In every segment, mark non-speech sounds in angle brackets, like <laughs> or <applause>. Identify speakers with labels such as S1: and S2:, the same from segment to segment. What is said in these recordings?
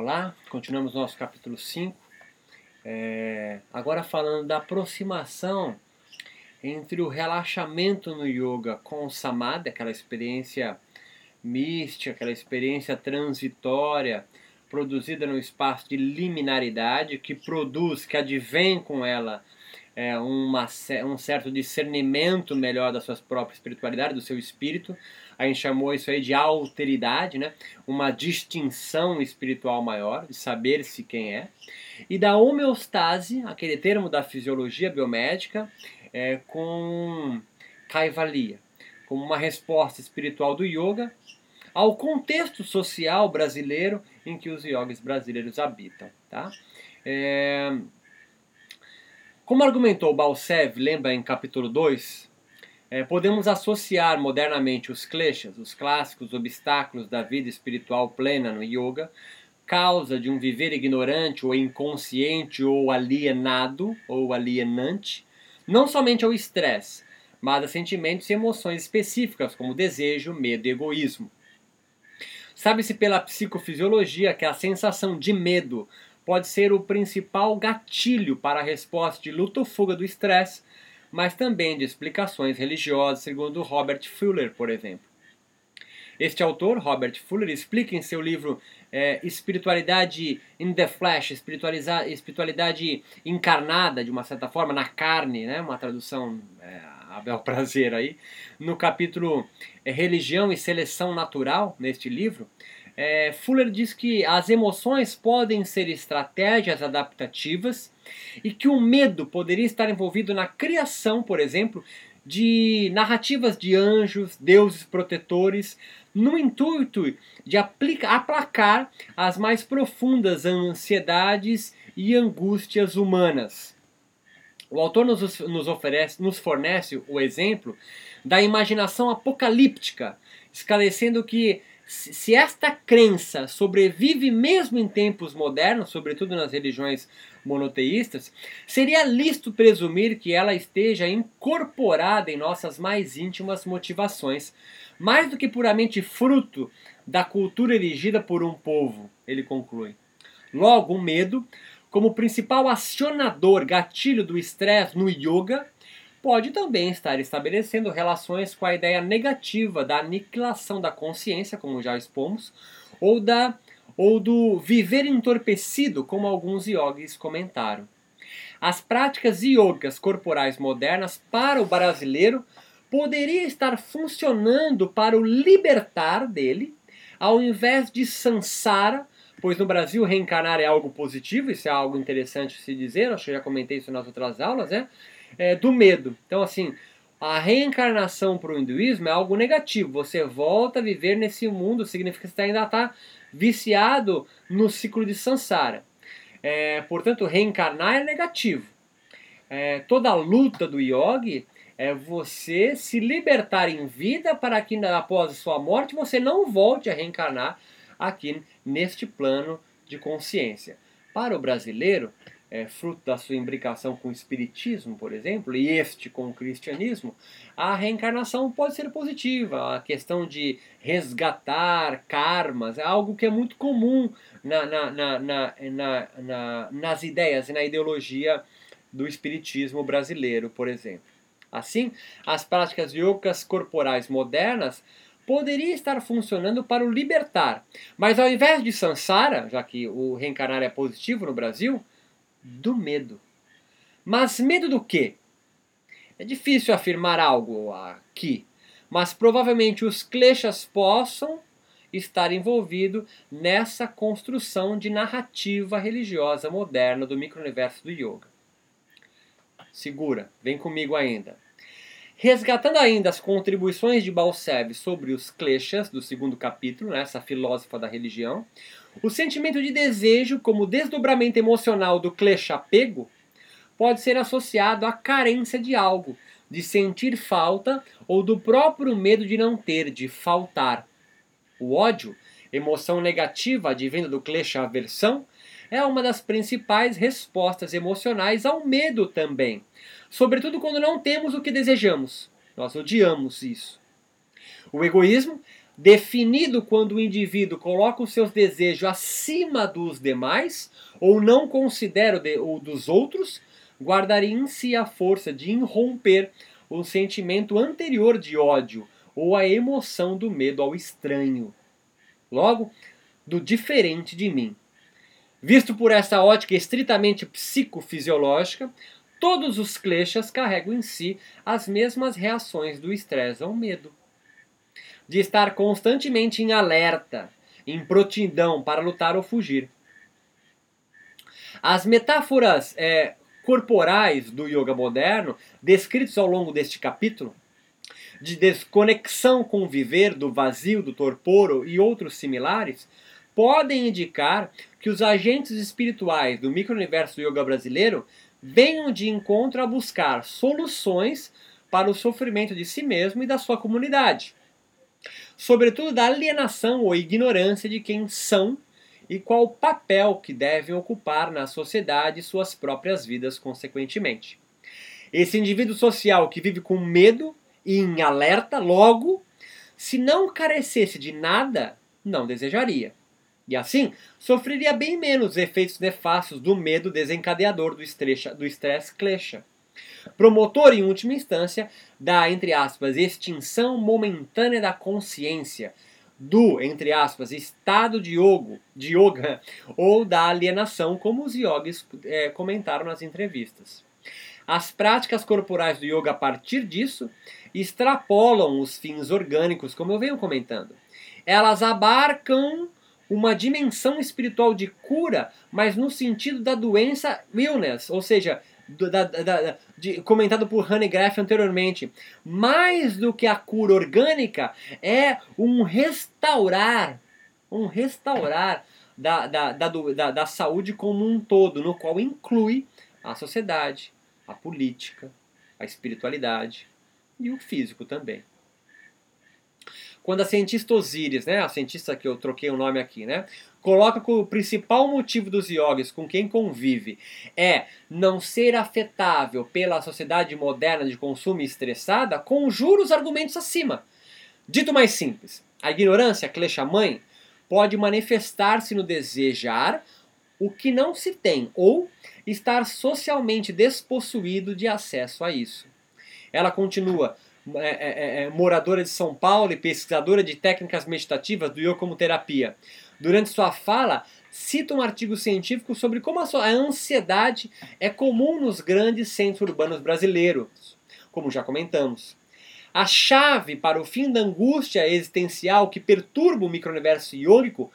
S1: Olá, continuamos nosso capítulo 5. É, agora falando da aproximação entre o relaxamento no yoga com o samadhi, aquela experiência mística, aquela experiência transitória produzida no espaço de liminaridade, que produz, que advém com ela é, uma, um certo discernimento melhor da sua própria espiritualidade, do seu espírito. A gente chamou isso aí de alteridade, né? uma distinção espiritual maior, de saber-se quem é. E da homeostase, aquele termo da fisiologia biomédica, é, com kaivalya, como uma resposta espiritual do yoga ao contexto social brasileiro em que os yogis brasileiros habitam. Tá? É, como argumentou Balsev, lembra em capítulo 2, é, podemos associar modernamente os kleshas, os clássicos obstáculos da vida espiritual plena no yoga, causa de um viver ignorante ou inconsciente ou alienado ou alienante, não somente ao estresse, mas a sentimentos e emoções específicas como desejo, medo e egoísmo. Sabe-se pela psicofisiologia que a sensação de medo pode ser o principal gatilho para a resposta de luta ou fuga do estresse, mas também de explicações religiosas, segundo Robert Fuller, por exemplo. Este autor, Robert Fuller, explica em seu livro é, Espiritualidade in the Flesh, espiritualidade encarnada, de uma certa forma, na carne, né? uma tradução é, a bel prazer aí, no capítulo é, Religião e Seleção Natural, neste livro, é, Fuller diz que as emoções podem ser estratégias adaptativas e que o medo poderia estar envolvido na criação, por exemplo, de narrativas de anjos, deuses protetores, no intuito de aplicar, aplacar as mais profundas ansiedades e angústias humanas. O autor nos, nos, oferece, nos fornece o exemplo da imaginação apocalíptica, esclarecendo que se esta crença sobrevive mesmo em tempos modernos, sobretudo nas religiões monoteístas, seria lícito presumir que ela esteja incorporada em nossas mais íntimas motivações, mais do que puramente fruto da cultura erigida por um povo, ele conclui. Logo, o medo, como principal acionador gatilho do estresse no yoga, pode também estar estabelecendo relações com a ideia negativa da aniquilação da consciência, como já expomos, ou, da, ou do viver entorpecido, como alguns yogis comentaram. As práticas yogas corporais modernas para o brasileiro poderia estar funcionando para o libertar dele, ao invés de sansara, pois no Brasil reencarnar é algo positivo, isso é algo interessante se dizer, acho que já comentei isso nas outras aulas, né? É, do medo. Então, assim, a reencarnação para o hinduísmo é algo negativo. Você volta a viver nesse mundo, significa que você ainda está viciado no ciclo de samsara. É, portanto, reencarnar é negativo. É, toda a luta do yogi é você se libertar em vida para que após a sua morte você não volte a reencarnar aqui neste plano de consciência. Para o brasileiro, é, fruto da sua imbricação com o espiritismo, por exemplo, e este com o cristianismo, a reencarnação pode ser positiva. A questão de resgatar karmas é algo que é muito comum na, na, na, na, nas ideias e na ideologia do espiritismo brasileiro, por exemplo. Assim, as práticas yogas corporais modernas poderiam estar funcionando para o libertar, mas ao invés de samsara, já que o reencarnar é positivo no Brasil, do medo. Mas medo do quê? É difícil afirmar algo aqui, mas provavelmente os kleshas possam estar envolvidos nessa construção de narrativa religiosa moderna do micro-universo do yoga. Segura, vem comigo ainda. Resgatando ainda as contribuições de Balsev sobre os kleshas do segundo capítulo, né, essa filósofa da religião, o sentimento de desejo, como desdobramento emocional do klesha apego, pode ser associado à carência de algo, de sentir falta ou do próprio medo de não ter, de faltar. O ódio, emoção negativa advinda do klesha aversão, é uma das principais respostas emocionais ao medo também, sobretudo quando não temos o que desejamos. Nós odiamos isso. O egoísmo definido quando o indivíduo coloca os seus desejos acima dos demais ou não considera o dos outros, guardaria em si a força de irromper o sentimento anterior de ódio ou a emoção do medo ao estranho. Logo, do diferente de mim. Visto por essa ótica estritamente psicofisiológica, todos os kleshas carregam em si as mesmas reações do estresse ao medo. De estar constantemente em alerta, em prontidão para lutar ou fugir. As metáforas é, corporais do yoga moderno, descritos ao longo deste capítulo, de desconexão com o viver, do vazio, do torpor e outros similares, podem indicar que os agentes espirituais do micro-universo yoga brasileiro venham de encontro a buscar soluções para o sofrimento de si mesmo e da sua comunidade. Sobretudo da alienação ou ignorância de quem são e qual o papel que devem ocupar na sociedade e suas próprias vidas, consequentemente. Esse indivíduo social que vive com medo e em alerta, logo, se não carecesse de nada, não desejaria. E assim, sofreria bem menos os efeitos nefastos do medo desencadeador do estresse, do estresse klesha. Promotor, em última instância, da, entre aspas, extinção momentânea da consciência, do, entre aspas, estado de yoga, de yoga ou da alienação, como os yogis é, comentaram nas entrevistas. As práticas corporais do yoga a partir disso extrapolam os fins orgânicos, como eu venho comentando. Elas abarcam uma dimensão espiritual de cura, mas no sentido da doença illness, ou seja, da, da, de, comentado por Honey Graff anteriormente, mais do que a cura orgânica, é um restaurar, um restaurar da, da, da, da, da saúde como um todo, no qual inclui a sociedade, a política, a espiritualidade e o físico também. Quando a cientista Osiris, né, a cientista que eu troquei o nome aqui, né, coloca que o principal motivo dos yogis com quem convive é não ser afetável pela sociedade moderna de consumo estressada, conjura os argumentos acima. Dito mais simples, a ignorância, Klesha mãe, pode manifestar-se no desejar o que não se tem ou estar socialmente despossuído de acesso a isso. Ela continua, é, é, é, é, moradora de São Paulo e pesquisadora de técnicas meditativas do yoga como terapia durante sua fala, cita um artigo científico sobre como a, a ansiedade é comum nos grandes centros urbanos brasileiros, como já comentamos. A chave para o fim da angústia existencial que perturba o micro-universo iônico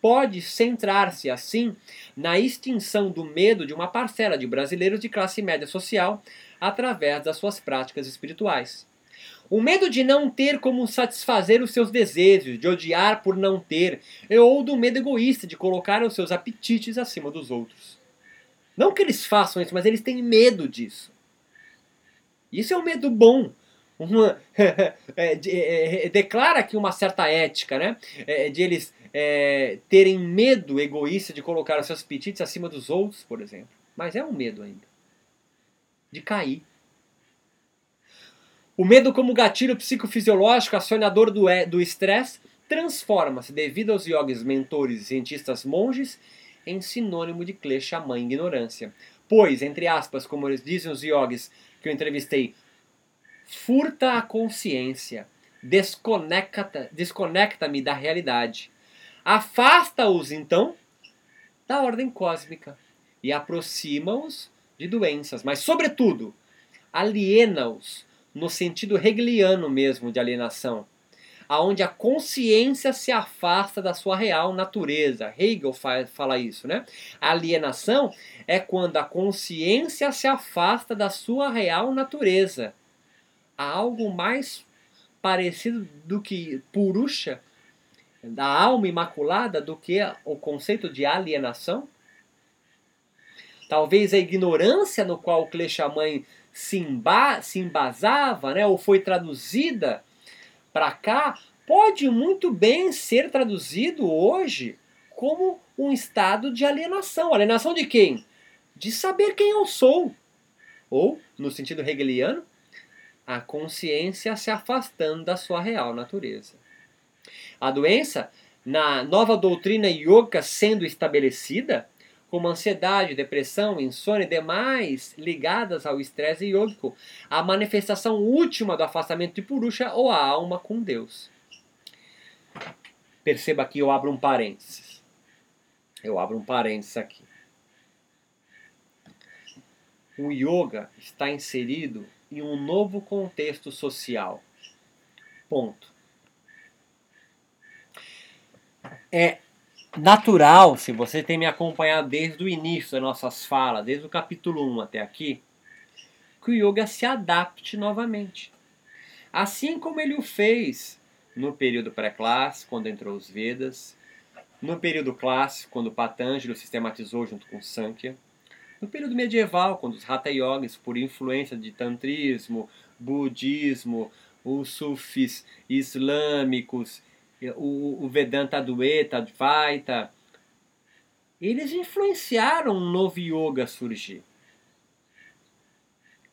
S1: pode centrar-se, assim, na extinção do medo de uma parcela de brasileiros de classe média social através das suas práticas espirituais. O medo de não ter como satisfazer os seus desejos, de odiar por não ter, ou do medo egoísta de colocar os seus apetites acima dos outros. Não que eles façam isso, mas eles têm medo disso. Isso é um medo bom. Uma, <laughs> é, de, é, é, declara aqui uma certa ética, né? É, de eles é, terem medo egoísta de colocar os seus apetites acima dos outros, por exemplo. Mas é um medo ainda. De cair. O medo, como gatilho psicofisiológico acionador do estresse, transforma-se, devido aos yogis mentores e cientistas monges, em sinônimo de klesha, mãe ignorância. Pois, entre aspas, como eles dizem os yogis que eu entrevistei, furta a consciência, desconecta-me desconecta da realidade. Afasta-os, então, da ordem cósmica e aproxima-os de doenças, mas, sobretudo, aliena-os no sentido hegeliano mesmo de alienação, aonde a consciência se afasta da sua real natureza. Hegel fala isso, né? Alienação é quando a consciência se afasta da sua real natureza. Há algo mais parecido do que Purusha, da alma imaculada, do que o conceito de alienação? Talvez a ignorância no qual o Kleshaman se, emba se embasava, né, ou foi traduzida para cá, pode muito bem ser traduzido hoje como um estado de alienação. Alienação de quem? De saber quem eu sou. Ou, no sentido hegeliano, a consciência se afastando da sua real natureza. A doença, na nova doutrina yoga sendo estabelecida, como ansiedade, depressão, insônia e demais ligadas ao estresse yógico, a manifestação última do afastamento de Purusha ou a alma com Deus. Perceba que eu abro um parênteses. Eu abro um parênteses aqui. O yoga está inserido em um novo contexto social. Ponto. É natural, se você tem me acompanhado desde o início das nossas falas, desde o capítulo 1 até aqui, que o yoga se adapte novamente. Assim como ele o fez no período pré-clássico, quando entrou os Vedas, no período clássico, quando Patanjali sistematizou junto com Sankhya, no período medieval, quando os Hatha Yogis, por influência de tantrismo, budismo, os sufis islâmicos o, o Vedanta Advaita, Advaita, eles influenciaram um novo yoga surgir.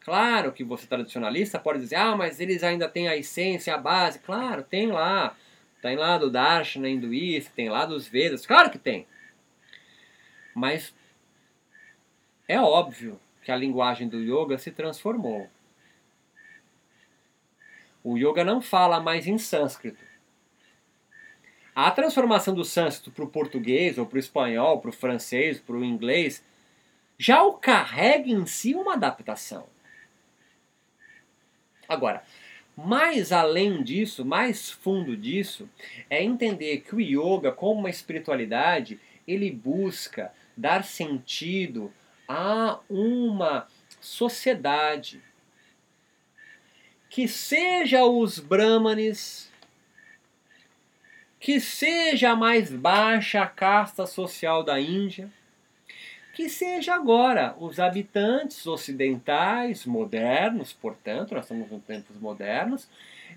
S1: Claro que você tradicionalista pode dizer, ah, mas eles ainda têm a essência, a base. Claro, tem lá. Tem lá do Darshana hinduísta, tem lá dos Vedas. Claro que tem. Mas é óbvio que a linguagem do yoga se transformou. O yoga não fala mais em sânscrito. A transformação do sânscrito para o português, ou para o espanhol, para o francês, para o inglês, já o carrega em si uma adaptação. Agora, mais além disso, mais fundo disso, é entender que o yoga, como uma espiritualidade, ele busca dar sentido a uma sociedade que seja os brahmanes, que seja a mais baixa casta social da Índia, que seja agora os habitantes ocidentais, modernos, portanto, nós estamos em tempos modernos,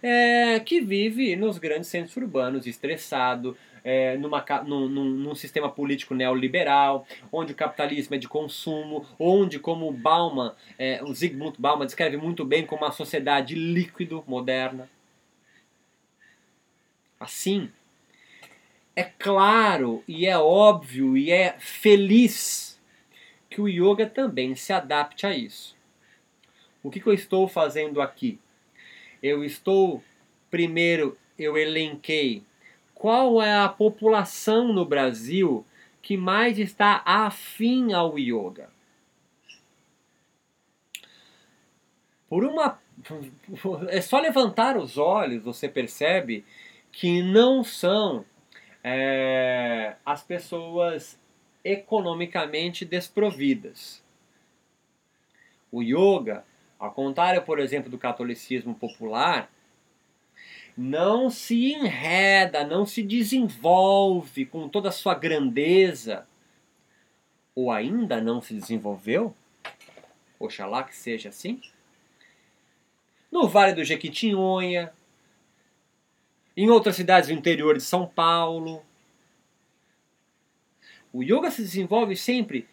S1: é, que vive nos grandes centros urbanos, estressado, é, numa, num, num, num, sistema político neoliberal, onde o capitalismo é de consumo, onde, como Bauman, é, o Zygmunt Bauman descreve muito bem como uma sociedade líquido moderna. Assim, é claro e é óbvio e é feliz que o yoga também se adapte a isso. O que, que eu estou fazendo aqui? Eu estou, primeiro, eu elenquei qual é a população no Brasil que mais está afim ao yoga. Por uma. É só levantar os olhos, você percebe que não são é, as pessoas economicamente desprovidas. O yoga, ao contrário, por exemplo, do catolicismo popular, não se enreda, não se desenvolve com toda a sua grandeza, ou ainda não se desenvolveu, oxalá que seja assim, no Vale do Jequitinhonha, em outras cidades do interior de São Paulo. O yoga se desenvolve sempre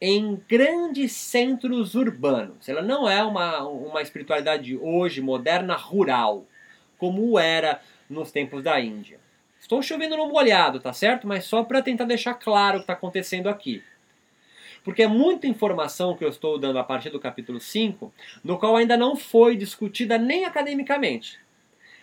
S1: em grandes centros urbanos. Ela não é uma, uma espiritualidade hoje moderna rural, como era nos tempos da Índia. Estou chovendo no molhado, tá certo? Mas só para tentar deixar claro o que está acontecendo aqui. Porque é muita informação que eu estou dando a partir do capítulo 5, no qual ainda não foi discutida nem academicamente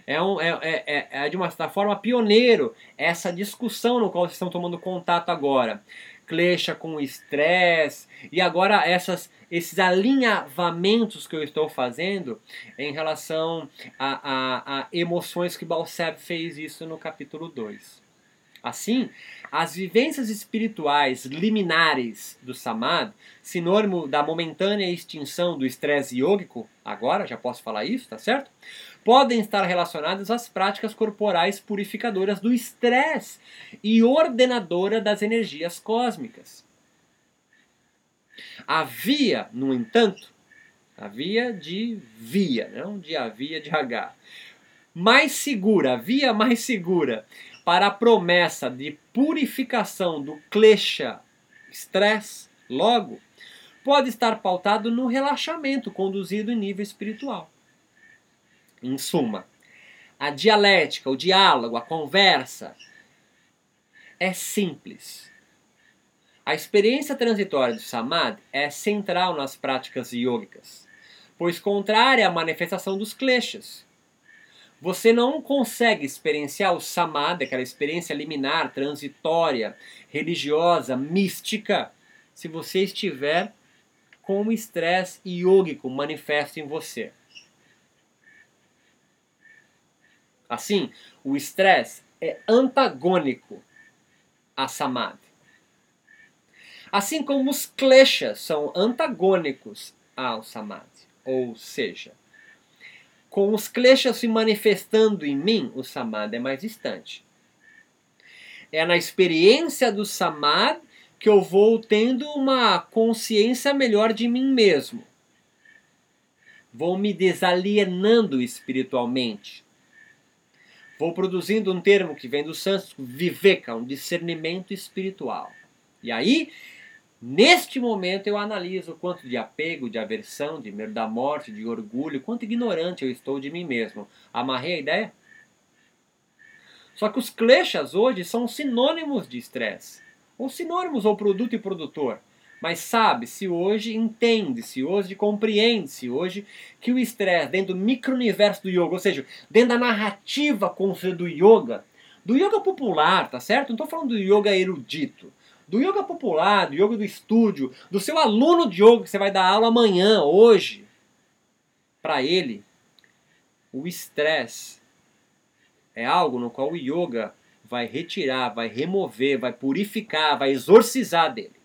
S1: é, um, é, é, é, é de uma certa forma pioneiro essa discussão no qual vocês estão tomando contato agora. Klesha com estresse e agora essas, esses alinhavamentos que eu estou fazendo em relação a, a, a emoções que Balseb fez isso no capítulo 2. Assim, as vivências espirituais liminares do Samad, sinônimo da momentânea extinção do estresse yógico, agora já posso falar isso, tá certo? Podem estar relacionadas às práticas corporais purificadoras do estresse e ordenadora das energias cósmicas. Havia, no entanto, havia de via, não de havia de H, mais segura, via mais segura para a promessa de purificação do klesha, estresse, logo, pode estar pautado no relaxamento conduzido em nível espiritual. Em suma, a dialética, o diálogo, a conversa, é simples. A experiência transitória do samadhi é central nas práticas yogicas, pois contrária à manifestação dos kleshas. Você não consegue experienciar o samadhi, aquela experiência liminar, transitória, religiosa, mística, se você estiver com o estresse yógico manifesto em você. Assim, o estresse é antagônico a samadhi. Assim como os kleshas são antagônicos ao samadhi. Ou seja, com os kleshas se manifestando em mim, o samadhi é mais distante. É na experiência do samadhi que eu vou tendo uma consciência melhor de mim mesmo. Vou me desalienando espiritualmente. Vou produzindo um termo que vem do sânscrito, viveka, um discernimento espiritual. E aí, neste momento, eu analiso quanto de apego, de aversão, de medo da morte, de orgulho, quanto ignorante eu estou de mim mesmo. Amarrei a ideia? Só que os kleshas hoje são sinônimos de estresse ou sinônimos ou produto e produtor. Mas sabe-se hoje, entende-se hoje, compreende-se hoje que o estresse dentro do micro-universo do yoga, ou seja, dentro da narrativa do yoga, do yoga popular, tá certo? Não estou falando do yoga erudito. Do yoga popular, do yoga do estúdio, do seu aluno de yoga que você vai dar aula amanhã, hoje. Para ele, o estresse é algo no qual o yoga vai retirar, vai remover, vai purificar, vai exorcizar dele.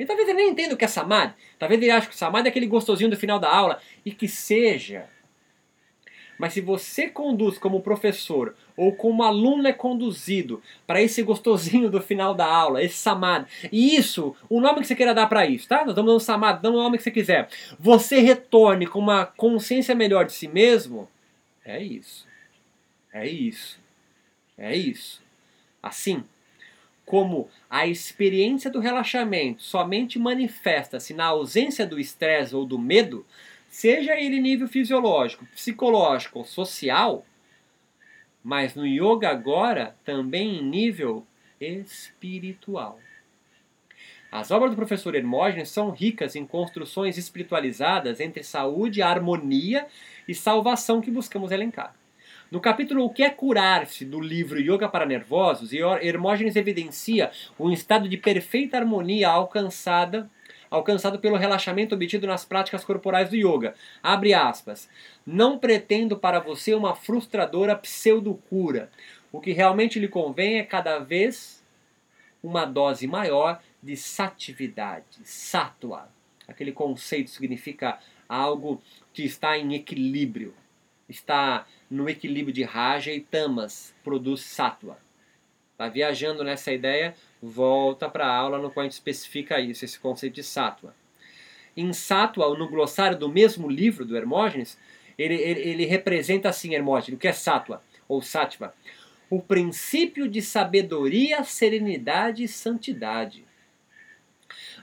S1: E talvez ele nem entenda o que é samadhi. Talvez ele ache que samadhi é aquele gostosinho do final da aula. E que seja. Mas se você conduz como professor ou como aluno é conduzido para esse gostosinho do final da aula, esse samadhi, e isso, o nome que você queira dar para isso, tá? Nós dar um samadhi, dá o nome que você quiser. Você retorne com uma consciência melhor de si mesmo, é isso. É isso. É isso. Assim, como a experiência do relaxamento somente manifesta-se na ausência do estresse ou do medo, seja ele nível fisiológico, psicológico ou social, mas no yoga agora também em nível espiritual. As obras do professor Hermógenes são ricas em construções espiritualizadas entre saúde, harmonia e salvação que buscamos elencar. No capítulo O que é curar-se do livro Yoga para Nervosos, Hermógenes evidencia um estado de perfeita harmonia alcançada alcançado pelo relaxamento obtido nas práticas corporais do yoga. Abre aspas. Não pretendo para você uma frustradora pseudocura. O que realmente lhe convém é cada vez uma dose maior de satividade, sattva. Aquele conceito significa algo que está em equilíbrio, está no equilíbrio de Raja e Tamas, produz Sattva. Tá viajando nessa ideia, volta para a aula no qual a gente especifica isso, esse conceito de Sattva. Em Sattva, no glossário do mesmo livro do Hermógenes, ele, ele, ele representa assim, Hermógenes, o que é Sattva, ou Sattva? O princípio de sabedoria, serenidade e santidade.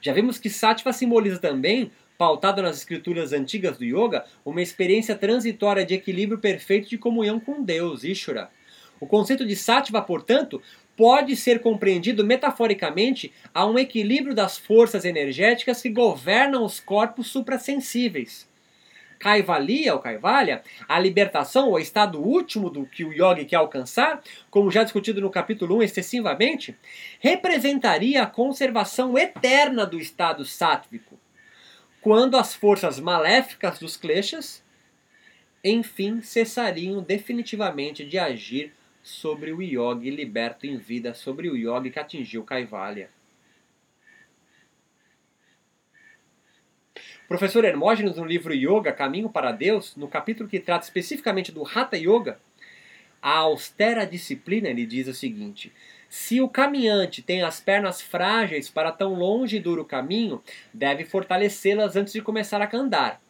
S1: Já vimos que Sattva simboliza também pautado nas escrituras antigas do yoga, uma experiência transitória de equilíbrio perfeito de comunhão com Deus, Ishvara. O conceito de sattva, portanto, pode ser compreendido metaforicamente a um equilíbrio das forças energéticas que governam os corpos suprassensíveis. Kaivalya ou Kaivalya, a libertação, o estado último do que o yogi quer alcançar, como já discutido no capítulo 1 excessivamente, representaria a conservação eterna do estado sátvico, quando as forças maléficas dos kleshas, enfim, cessariam definitivamente de agir sobre o yogi liberto em vida, sobre o yogi que atingiu Kaivalya. Professor Hermógenes, no livro Yoga, Caminho para Deus, no capítulo que trata especificamente do Hatha Yoga, a austera disciplina, ele diz o seguinte: se o caminhante tem as pernas frágeis para tão longe e duro caminho, deve fortalecê-las antes de começar a andar.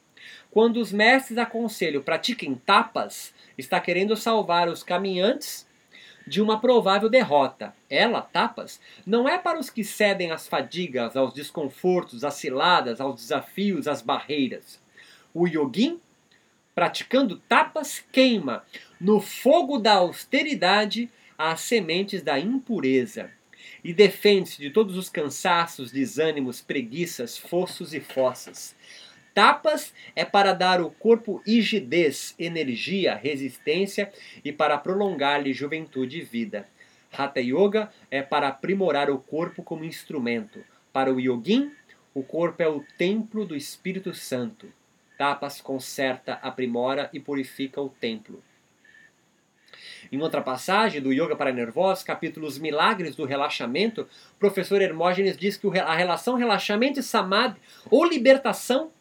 S1: Quando os mestres aconselham pratiquem tapas, está querendo salvar os caminhantes de uma provável derrota. Ela, tapas, não é para os que cedem às fadigas, aos desconfortos, às ciladas, aos desafios, às barreiras. O yogin, praticando tapas, queima no fogo da austeridade as sementes da impureza e defende-se de todos os cansaços, desânimos, preguiças, fossos e fossas. Tapas é para dar ao corpo rigidez, energia, resistência e para prolongar-lhe juventude e vida. Hatha Yoga é para aprimorar o corpo como instrumento. Para o yogin, o corpo é o templo do Espírito Santo. Tapas conserta, aprimora e purifica o templo. Em outra passagem do Yoga para Nervosos, capítulo Os Milagres do Relaxamento, o professor Hermógenes diz que a relação relaxamento e samadhi, ou libertação,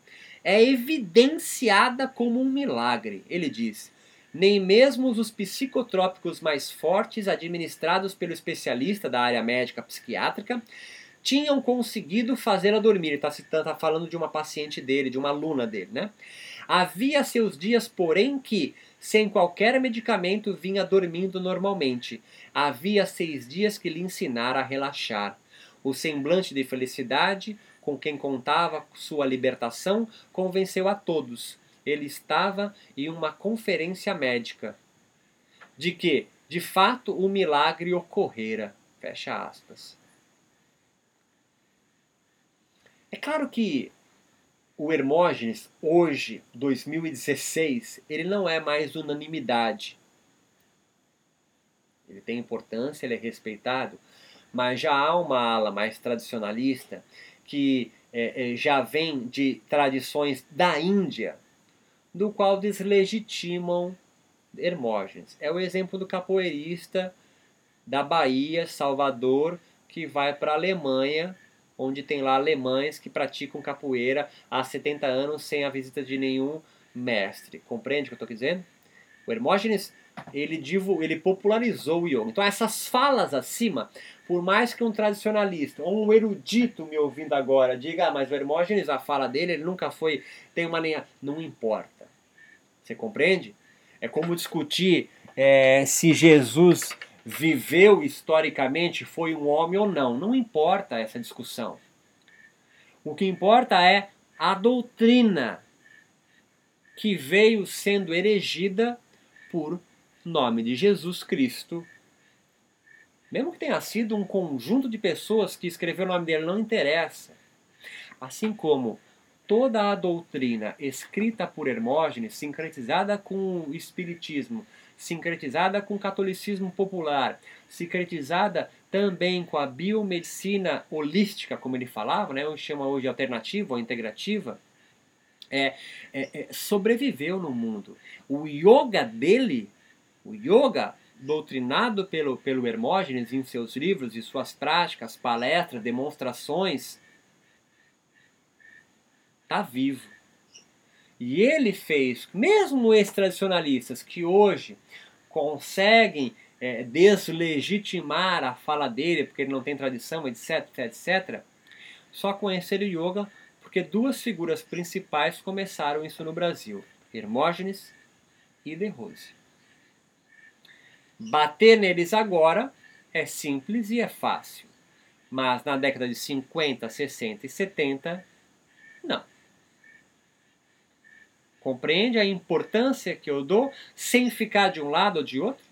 S1: é evidenciada como um milagre. Ele diz: nem mesmo os psicotrópicos mais fortes administrados pelo especialista da área médica psiquiátrica tinham conseguido fazê-la dormir. Ele está tá falando de uma paciente dele, de uma aluna dele, né? Havia seus dias, porém, que, sem qualquer medicamento, vinha dormindo normalmente. Havia seis dias que lhe ensinara a relaxar. O semblante de felicidade, com quem contava sua libertação, convenceu a todos. Ele estava em uma conferência médica. De que, de fato, o milagre ocorrera. Fecha aspas. É claro que o Hermógenes, hoje, 2016, ele não é mais unanimidade. Ele tem importância, ele é respeitado, mas já há uma ala mais tradicionalista que é, é, já vem de tradições da Índia, do qual deslegitimam Hermógenes. É o exemplo do capoeirista da Bahia, Salvador, que vai para a Alemanha, onde tem lá alemães que praticam capoeira há 70 anos sem a visita de nenhum mestre. Compreende o que eu estou dizendo? O Hermógenes ele, ele popularizou o yoga. Então essas falas acima por mais que um tradicionalista ou um erudito me ouvindo agora diga, ah, mas o Hermógenes, a fala dele, ele nunca foi, tem uma linha. Não importa. Você compreende? É como discutir é, se Jesus viveu historicamente, foi um homem ou não. Não importa essa discussão. O que importa é a doutrina que veio sendo erigida por nome de Jesus Cristo mesmo que tenha sido um conjunto de pessoas que escreveu o nome dele, não interessa. Assim como toda a doutrina escrita por Hermógenes, sincretizada com o Espiritismo, sincretizada com o catolicismo popular, sincretizada também com a biomedicina holística, como ele falava, né, ou chama hoje alternativa ou integrativa, é, é, é, sobreviveu no mundo. O yoga dele, o yoga doutrinado pelo, pelo Hermógenes em seus livros e suas práticas, palestras, demonstrações, está vivo. E ele fez, mesmo esses tradicionalistas que hoje conseguem é, deslegitimar a fala dele, porque ele não tem tradição, etc, etc, só conheceram o yoga porque duas figuras principais começaram isso no Brasil: Hermógenes e De Rose. Bater neles agora é simples e é fácil. Mas na década de 50, 60 e 70, não. Compreende a importância que eu dou sem ficar de um lado ou de outro?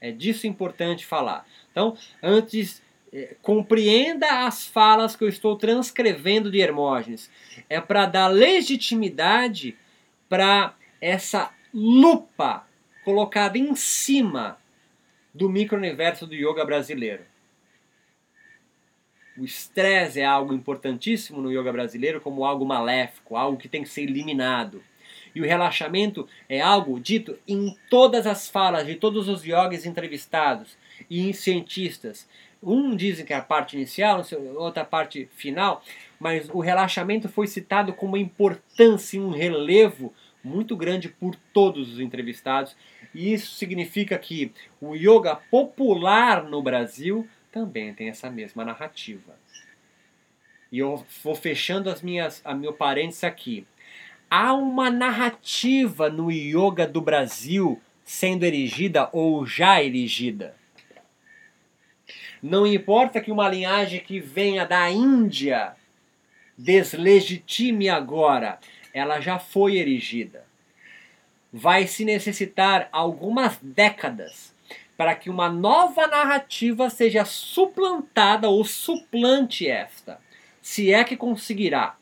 S1: É disso importante falar. Então, antes, eh, compreenda as falas que eu estou transcrevendo de Hermógenes. É para dar legitimidade para essa lupa colocada em cima do micro-universo do yoga brasileiro. O estresse é algo importantíssimo no yoga brasileiro como algo maléfico, algo que tem que ser eliminado. E o relaxamento é algo dito em todas as falas de todos os yogis entrevistados e em cientistas. Um dizem que é a parte inicial, outra parte final, mas o relaxamento foi citado com uma importância, um relevo muito grande por todos os entrevistados, e isso significa que o yoga popular no Brasil também tem essa mesma narrativa. E eu vou fechando as minhas, a meu parênteses aqui. Há uma narrativa no yoga do Brasil sendo erigida ou já erigida. Não importa que uma linhagem que venha da Índia deslegitime agora ela já foi erigida. vai se necessitar algumas décadas para que uma nova narrativa seja suplantada ou suplante esta, se é que conseguirá.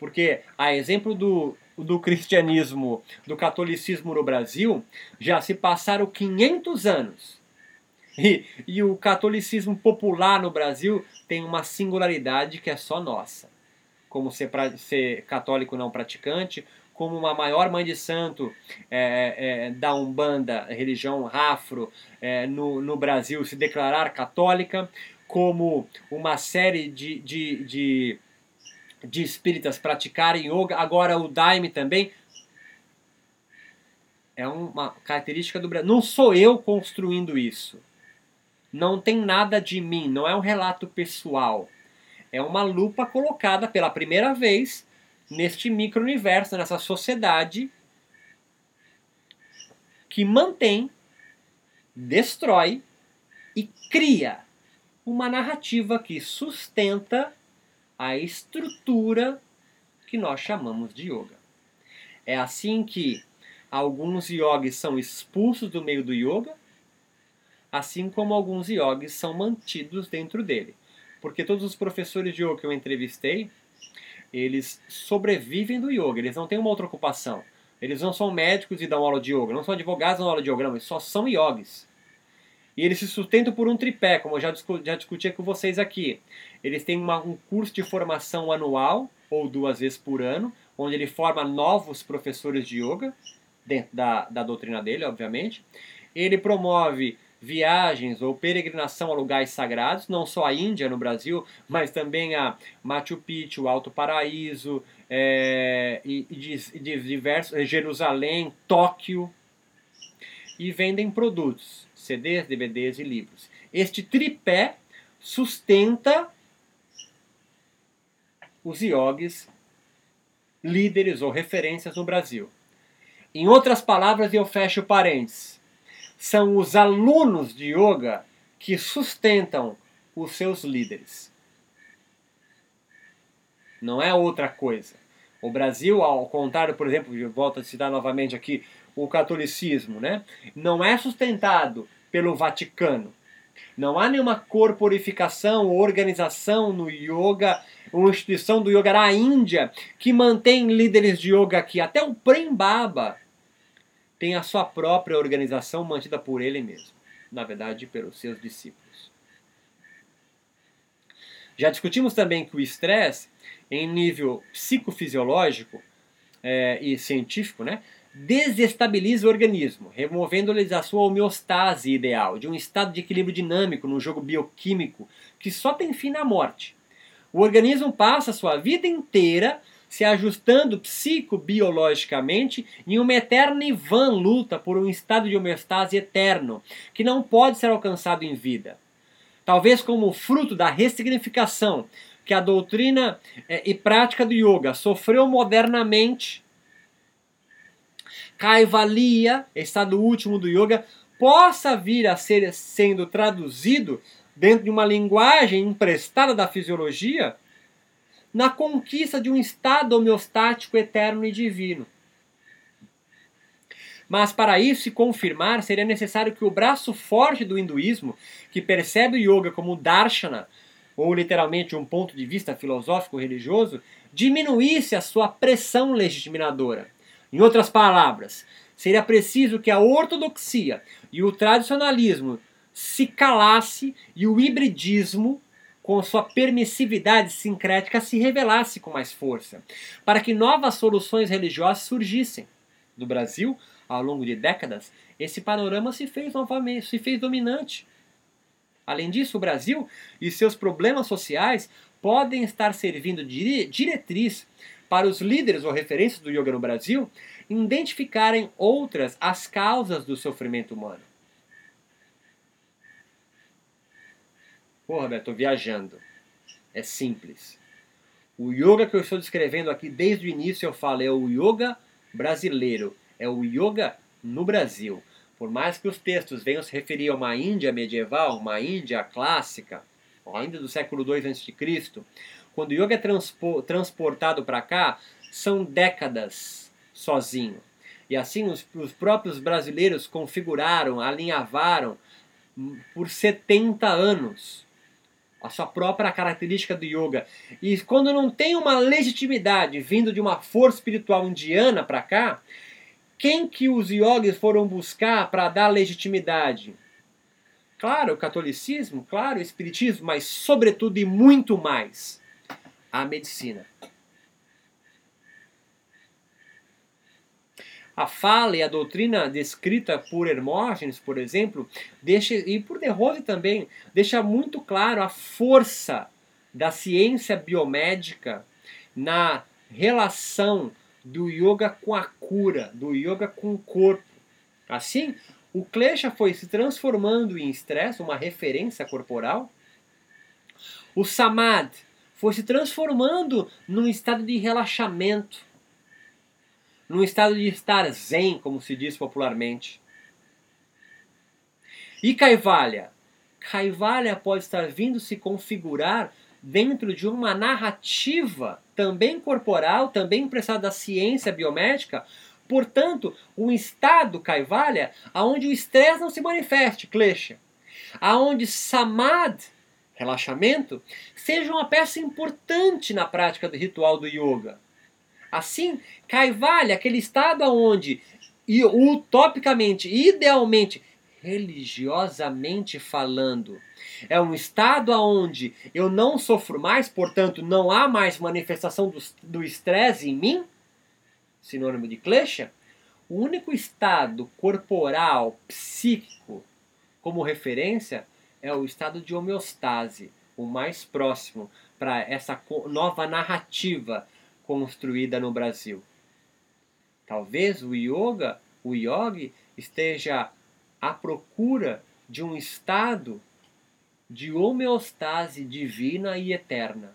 S1: Porque, a exemplo do, do cristianismo, do catolicismo no Brasil, já se passaram 500 anos. E, e o catolicismo popular no Brasil tem uma singularidade que é só nossa. Como ser, ser católico não praticante, como uma maior mãe de santo é, é, da Umbanda, religião afro, é, no, no Brasil se declarar católica, como uma série de, de, de, de espíritas praticarem yoga, agora o Daime também. É uma característica do Brasil. Não sou eu construindo isso. Não tem nada de mim, não é um relato pessoal. É uma lupa colocada pela primeira vez neste micro-universo, nessa sociedade que mantém, destrói e cria uma narrativa que sustenta a estrutura que nós chamamos de yoga. É assim que alguns yogis são expulsos do meio do yoga, assim como alguns yogis são mantidos dentro dele. Porque todos os professores de yoga que eu entrevistei, eles sobrevivem do yoga, eles não têm uma outra ocupação. Eles não são médicos e dão aula de yoga, não são advogados e dão aula de yoga, não, eles só são yogis. E eles se sustentam por um tripé, como eu já, já discutia com vocês aqui. Eles têm uma, um curso de formação anual, ou duas vezes por ano, onde ele forma novos professores de yoga, dentro da, da doutrina dele, obviamente. Ele promove viagens ou peregrinação a lugares sagrados, não só a Índia no Brasil, mas também a Machu Picchu, Alto Paraíso, é, e, de, de diversos, Jerusalém, Tóquio, e vendem produtos, CDs, DVDs e livros. Este tripé sustenta os iogues líderes ou referências no Brasil. Em outras palavras, eu fecho parênteses são os alunos de yoga que sustentam os seus líderes. Não é outra coisa. O Brasil, ao contrário, por exemplo, volto a citar novamente aqui o catolicismo, né? não é sustentado pelo Vaticano. Não há nenhuma corporificação ou organização no yoga, uma instituição do yoga na Índia que mantém líderes de yoga aqui. Até o Prem Baba tem a sua própria organização mantida por ele mesmo, na verdade, pelos seus discípulos. Já discutimos também que o estresse, em nível psicofisiológico é, e científico, né, desestabiliza o organismo, removendo-lhes a sua homeostase ideal, de um estado de equilíbrio dinâmico no jogo bioquímico que só tem fim na morte. O organismo passa a sua vida inteira se ajustando psicobiologicamente em uma eterna e vã luta por um estado de homeostase eterno, que não pode ser alcançado em vida. Talvez como fruto da ressignificação que a doutrina eh, e prática do yoga sofreu modernamente, Kaivalya, estado último do yoga, possa vir a ser sendo traduzido dentro de uma linguagem emprestada da fisiologia na conquista de um estado homeostático eterno e divino. Mas para isso se confirmar, seria necessário que o braço forte do hinduísmo, que percebe o yoga como darshana, ou literalmente um ponto de vista filosófico religioso, diminuísse a sua pressão legitimadora. Em outras palavras, seria preciso que a ortodoxia e o tradicionalismo se calasse e o hibridismo com sua permissividade sincrética, se revelasse com mais força, para que novas soluções religiosas surgissem. No Brasil, ao longo de décadas, esse panorama se fez novamente, se fez dominante. Além disso, o Brasil e seus problemas sociais podem estar servindo de diretriz para os líderes ou referências do yoga no Brasil identificarem outras as causas do sofrimento humano. Pô, Roberto, tô viajando. É simples. O yoga que eu estou descrevendo aqui desde o início, eu falo, é o yoga brasileiro. É o yoga no Brasil. Por mais que os textos venham se referir a uma Índia medieval, uma Índia clássica, ainda do século II a.C., quando o yoga é transportado para cá, são décadas sozinho. E assim os, os próprios brasileiros configuraram, alinhavaram por 70 anos a sua própria característica do yoga. E quando não tem uma legitimidade vindo de uma força espiritual indiana para cá, quem que os yogis foram buscar para dar legitimidade? Claro, o catolicismo, claro, o espiritismo, mas sobretudo e muito mais a medicina. A fala e a doutrina descrita por Hermógenes, por exemplo, deixa, e por De Rose também, deixa muito claro a força da ciência biomédica na relação do yoga com a cura, do yoga com o corpo. Assim, o klesha foi se transformando em estresse, uma referência corporal. O samad foi se transformando num estado de relaxamento, num estado de estar zen, como se diz popularmente. E Kaivalya? Kaivalya pode estar vindo se configurar dentro de uma narrativa também corporal, também emprestada da ciência biomédica, Portanto, um estado Kaivalya aonde o estresse não se manifeste, klesha. Aonde samad, relaxamento, seja uma peça importante na prática do ritual do yoga. Assim, Kaivalya, aquele estado aonde utopicamente, idealmente, religiosamente falando, é um estado aonde eu não sofro mais, portanto, não há mais manifestação do estresse em mim sinônimo de klesha, o único estado corporal, psíquico, como referência, é o estado de homeostase, o mais próximo para essa nova narrativa construída no Brasil. Talvez o yoga, o yogi, esteja à procura de um estado de homeostase divina e eterna.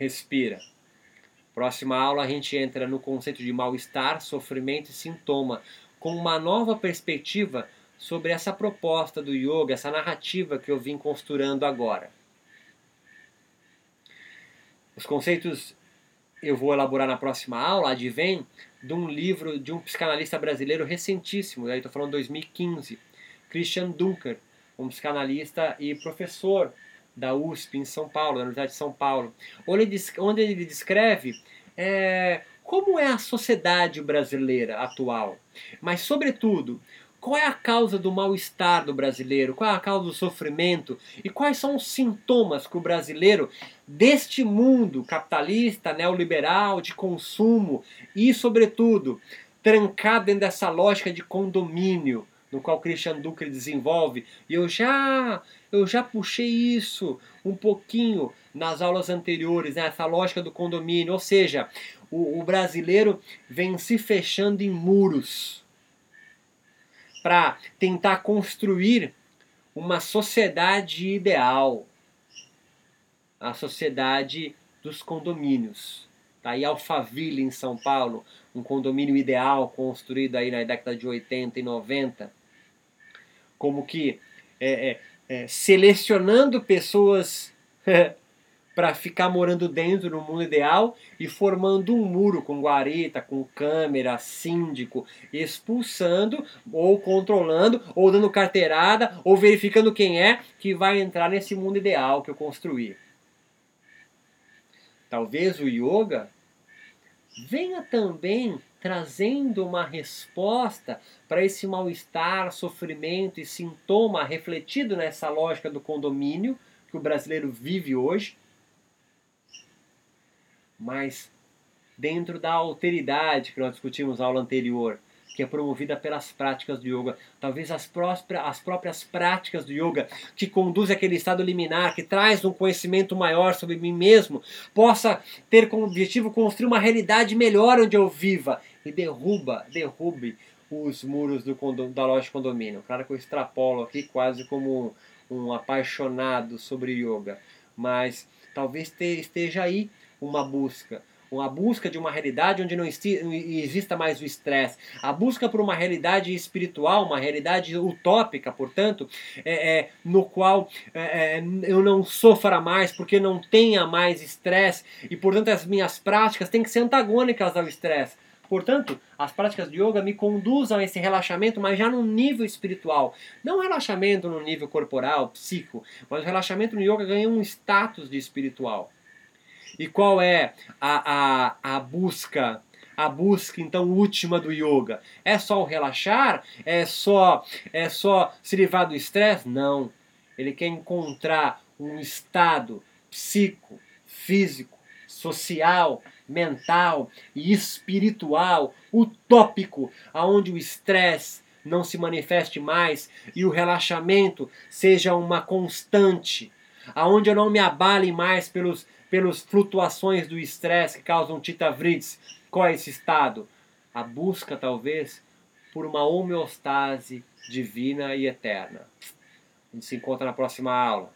S1: respira. Próxima aula a gente entra no conceito de mal-estar, sofrimento e sintoma, com uma nova perspectiva sobre essa proposta do yoga, essa narrativa que eu vim costurando agora. Os conceitos eu vou elaborar na próxima aula, advém de um livro de um psicanalista brasileiro recentíssimo, aí estou falando 2015, Christian Dunker, um psicanalista e professor da USP em São Paulo, da Universidade de São Paulo, onde ele, descreve é, como é a sociedade brasileira atual, mas, sobretudo, qual é a causa do mal-estar do brasileiro? Qual é a causa do sofrimento? E quais são os sintomas que o brasileiro, deste mundo capitalista, neoliberal, de consumo e, sobretudo, trancado dentro dessa lógica de condomínio, no qual Christian Duque desenvolve, e eu já eu já puxei isso um pouquinho nas aulas anteriores, né? essa lógica do condomínio, ou seja, o, o brasileiro vem se fechando em muros para tentar construir uma sociedade ideal, a sociedade dos condomínios. Tá aí Alphaville em São Paulo, um condomínio ideal construído aí na década de 80 e 90 como que é, é, é, selecionando pessoas <laughs> para ficar morando dentro no mundo ideal e formando um muro com guarita, com câmera, síndico, expulsando ou controlando ou dando carteirada ou verificando quem é que vai entrar nesse mundo ideal que eu construí. Talvez o yoga venha também trazendo uma resposta para esse mal-estar, sofrimento e sintoma refletido nessa lógica do condomínio que o brasileiro vive hoje, mas dentro da alteridade que nós discutimos na aula anterior, que é promovida pelas práticas do yoga. Talvez as, próprias, as próprias práticas do yoga que conduzem aquele estado liminar, que traz um conhecimento maior sobre mim mesmo, possa ter como objetivo construir uma realidade melhor onde eu viva e derruba, derrube os muros do da loja de condomínio. Claro que eu extrapolo aqui quase como um, apaixonado sobre yoga, mas talvez te, esteja aí uma busca, a busca de uma realidade onde não exista mais o estresse, a busca por uma realidade espiritual, uma realidade utópica, portanto, é, é no qual é, é, eu não sofra mais porque não tenha mais estresse e, portanto, as minhas práticas têm que ser antagônicas ao estresse. Portanto, as práticas de yoga me conduzam a esse relaxamento, mas já no nível espiritual. Não relaxamento no nível corporal, psíquico, mas o relaxamento no yoga ganha um status de espiritual. E qual é a, a, a busca a busca então última do yoga? É só o relaxar? É só é só se livrar do estresse? Não. Ele quer encontrar um estado psico, físico, social, mental e espiritual utópico, aonde o estresse não se manifeste mais e o relaxamento seja uma constante, aonde eu não me abale mais pelos pelas flutuações do estresse que causam titavrites. Qual é esse estado? A busca, talvez, por uma homeostase divina e eterna. A gente se encontra na próxima aula.